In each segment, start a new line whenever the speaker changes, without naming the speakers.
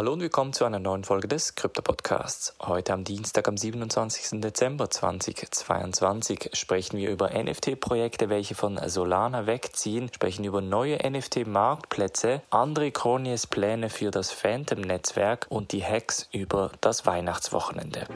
Hallo und willkommen zu einer neuen Folge des Krypto Podcasts. Heute am Dienstag, am 27. Dezember 2022 sprechen wir über NFT-Projekte, welche von Solana wegziehen, sprechen über neue NFT-Marktplätze, André Kronies Pläne für das Phantom-Netzwerk und die Hacks über das Weihnachtswochenende.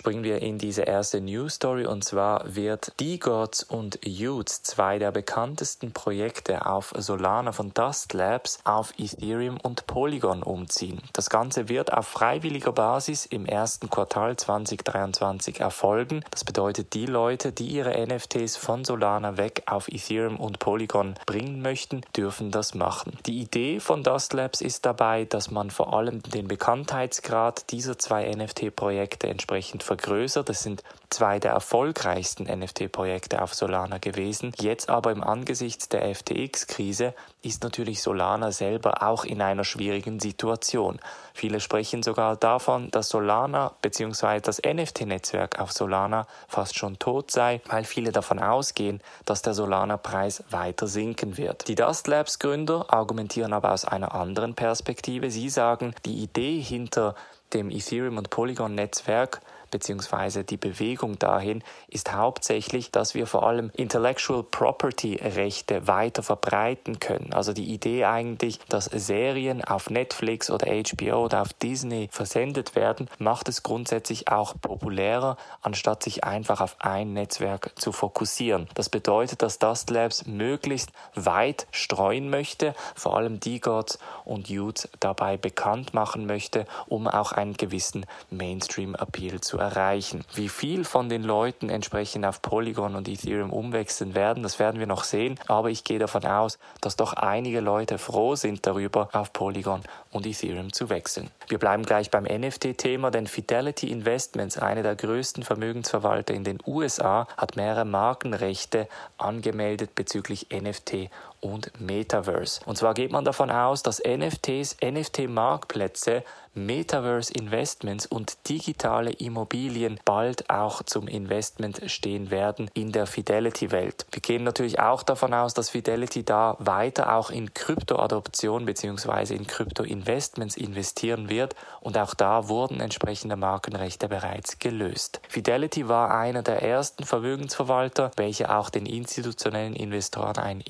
Springen wir in diese erste News Story und zwar wird D-Gods und Utes, zwei der bekanntesten Projekte auf Solana von Dust Labs, auf Ethereum und Polygon umziehen. Das Ganze wird auf freiwilliger Basis im ersten Quartal 2023 erfolgen. Das bedeutet, die Leute, die ihre NFTs von Solana weg auf Ethereum und Polygon bringen möchten, dürfen das machen. Die Idee von Dust Labs ist dabei, dass man vor allem den Bekanntheitsgrad dieser zwei NFT-Projekte entsprechend vergrößert. Das sind zwei der erfolgreichsten NFT-Projekte auf Solana gewesen. Jetzt aber im Angesichts der FTX-Krise ist natürlich Solana selber auch in einer schwierigen Situation. Viele sprechen sogar davon, dass Solana bzw. das NFT-Netzwerk auf Solana fast schon tot sei, weil viele davon ausgehen, dass der Solana-Preis weiter sinken wird. Die Dust Labs-Gründer argumentieren aber aus einer anderen Perspektive. Sie sagen, die Idee hinter dem Ethereum und Polygon Netzwerk beziehungsweise die Bewegung dahin ist hauptsächlich, dass wir vor allem Intellectual Property Rechte weiter verbreiten können. Also die Idee eigentlich, dass Serien auf Netflix oder HBO oder auf Disney versendet werden, macht es grundsätzlich auch populärer, anstatt sich einfach auf ein Netzwerk zu fokussieren. Das bedeutet, dass Dust Labs möglichst weit streuen möchte, vor allem die Gods und Youths dabei bekannt machen möchte, um auch einen gewissen Mainstream-Appeal zu erreichen. Wie viel von den Leuten entsprechend auf Polygon und Ethereum umwechseln werden, das werden wir noch sehen, aber ich gehe davon aus, dass doch einige Leute froh sind darüber, auf Polygon und Ethereum zu wechseln. Wir bleiben gleich beim NFT-Thema, denn Fidelity Investments, eine der größten Vermögensverwalter in den USA, hat mehrere Markenrechte angemeldet bezüglich NFT und Metaverse. Und zwar geht man davon aus, dass NFTs, NFT-Marktplätze Metaverse Investments und digitale Immobilien bald auch zum Investment stehen werden in der Fidelity-Welt. Wir gehen natürlich auch davon aus, dass Fidelity da weiter auch in Krypto-Adoption bzw. in Krypto-Investments investieren wird und auch da wurden entsprechende Markenrechte bereits gelöst. Fidelity war einer der ersten Vermögensverwalter, welche auch den institutionellen Investoren ein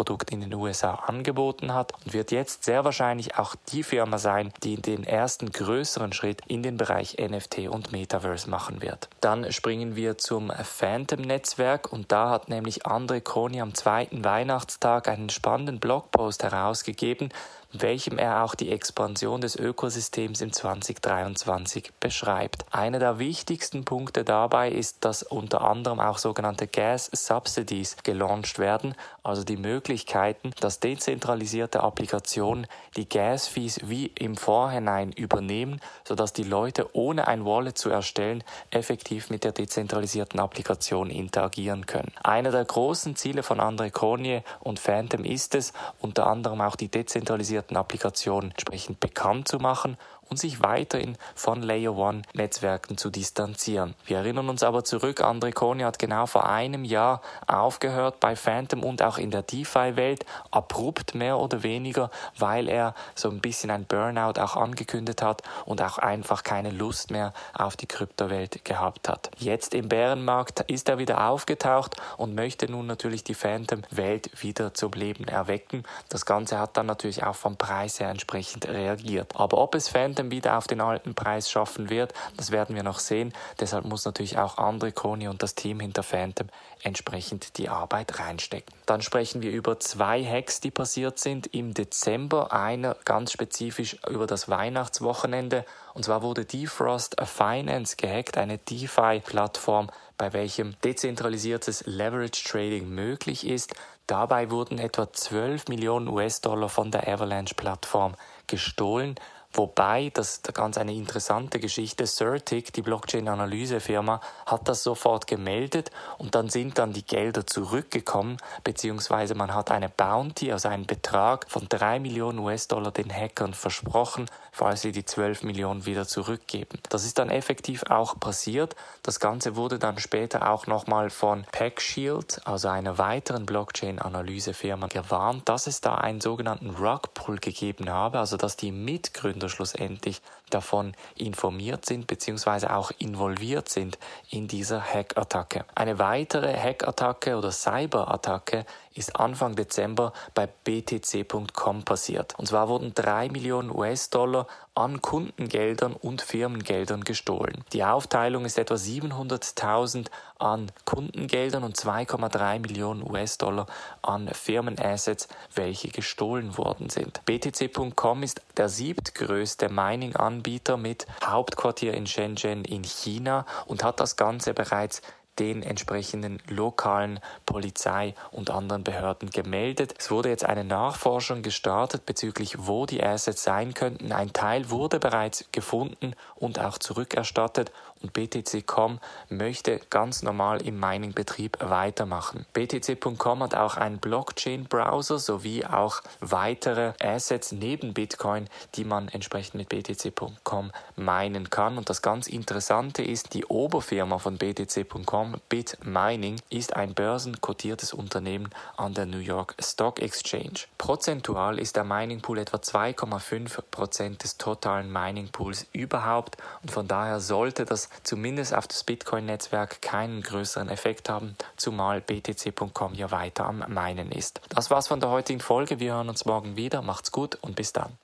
Investmentprodukt in den USA angeboten hat und wird jetzt sehr wahrscheinlich auch die Firma sein, die den ersten größeren Schritt in den Bereich NFT und Metaverse machen wird. Dann springen wir zum Phantom-Netzwerk und da hat nämlich André Kroni am zweiten Weihnachtstag einen spannenden Blogpost herausgegeben, welchem er auch die Expansion des Ökosystems im 2023 beschreibt. Einer der wichtigsten Punkte dabei ist, dass unter anderem auch sogenannte Gas Subsidies gelauncht werden, also die Möglichkeiten, dass dezentralisierte Applikationen die Gas-Fees wie im Vorhinein übernehmen, sodass die Leute ohne ein Wallet zu erstellen effektiv mit der dezentralisierten Applikation interagieren können. Einer der großen Ziele von André Cornier und Phantom ist es, unter anderem auch die dezentralisierte basierten Applikationen entsprechend bekannt zu machen und sich weiterhin von Layer One Netzwerken zu distanzieren. Wir erinnern uns aber zurück, André Kone hat genau vor einem Jahr aufgehört bei Phantom und auch in der DeFi-Welt, abrupt mehr oder weniger, weil er so ein bisschen ein Burnout auch angekündigt hat und auch einfach keine Lust mehr auf die Kryptowelt gehabt hat. Jetzt im Bärenmarkt ist er wieder aufgetaucht und möchte nun natürlich die Phantom-Welt wieder zum Leben erwecken. Das Ganze hat dann natürlich auch vom Preis her entsprechend reagiert. Aber ob es Phantom Phantom wieder auf den alten Preis schaffen wird. Das werden wir noch sehen. Deshalb muss natürlich auch Andre Koni und das Team hinter Phantom entsprechend die Arbeit reinstecken. Dann sprechen wir über zwei Hacks, die passiert sind im Dezember. Einer ganz spezifisch über das Weihnachtswochenende. Und zwar wurde Defrost Finance gehackt, eine DeFi-Plattform, bei welchem dezentralisiertes Leverage Trading möglich ist. Dabei wurden etwa 12 Millionen US-Dollar von der Avalanche-Plattform gestohlen Wobei, das ist ganz eine interessante Geschichte, Certic, die Blockchain-Analysefirma, hat das sofort gemeldet und dann sind dann die Gelder zurückgekommen, beziehungsweise man hat eine Bounty, also einen Betrag von 3 Millionen US-Dollar den Hackern versprochen, falls sie die 12 Millionen wieder zurückgeben. Das ist dann effektiv auch passiert. Das Ganze wurde dann später auch nochmal von PackShield, also einer weiteren Blockchain-Analysefirma, gewarnt, dass es da einen sogenannten Rugpull gegeben habe, also dass die Mitgründer Gründer schlussendlich davon informiert sind bzw. auch involviert sind in dieser Hackattacke. Eine weitere Hackattacke oder Cyberattacke ist Anfang Dezember bei btc.com passiert. Und zwar wurden 3 Millionen US-Dollar an Kundengeldern und Firmengeldern gestohlen. Die Aufteilung ist etwa 700.000 an Kundengeldern und 2,3 Millionen US-Dollar an Firmenassets, welche gestohlen worden sind. btc.com ist der siebtgrößte Mining-Anbieter mit Hauptquartier in Shenzhen in China und hat das Ganze bereits den entsprechenden lokalen Polizei und anderen Behörden gemeldet. Es wurde jetzt eine Nachforschung gestartet bezüglich, wo die Assets sein könnten. Ein Teil wurde bereits gefunden und auch zurückerstattet und BTC.com möchte ganz normal im Mining-Betrieb weitermachen. BTC.com hat auch einen Blockchain-Browser sowie auch weitere Assets neben Bitcoin, die man entsprechend mit BTC.com minen kann. Und das ganz Interessante ist, die Oberfirma von BTC.com, BitMining, ist ein börsenkotiertes Unternehmen an der New York Stock Exchange. Prozentual ist der Mining Pool etwa 2,5% des totalen Mining Pools überhaupt und von daher sollte das zumindest auf das Bitcoin-Netzwerk keinen größeren Effekt haben, zumal BTC.com ja weiter am Meinen ist. Das war's von der heutigen Folge. Wir hören uns morgen wieder. Macht's gut und bis dann.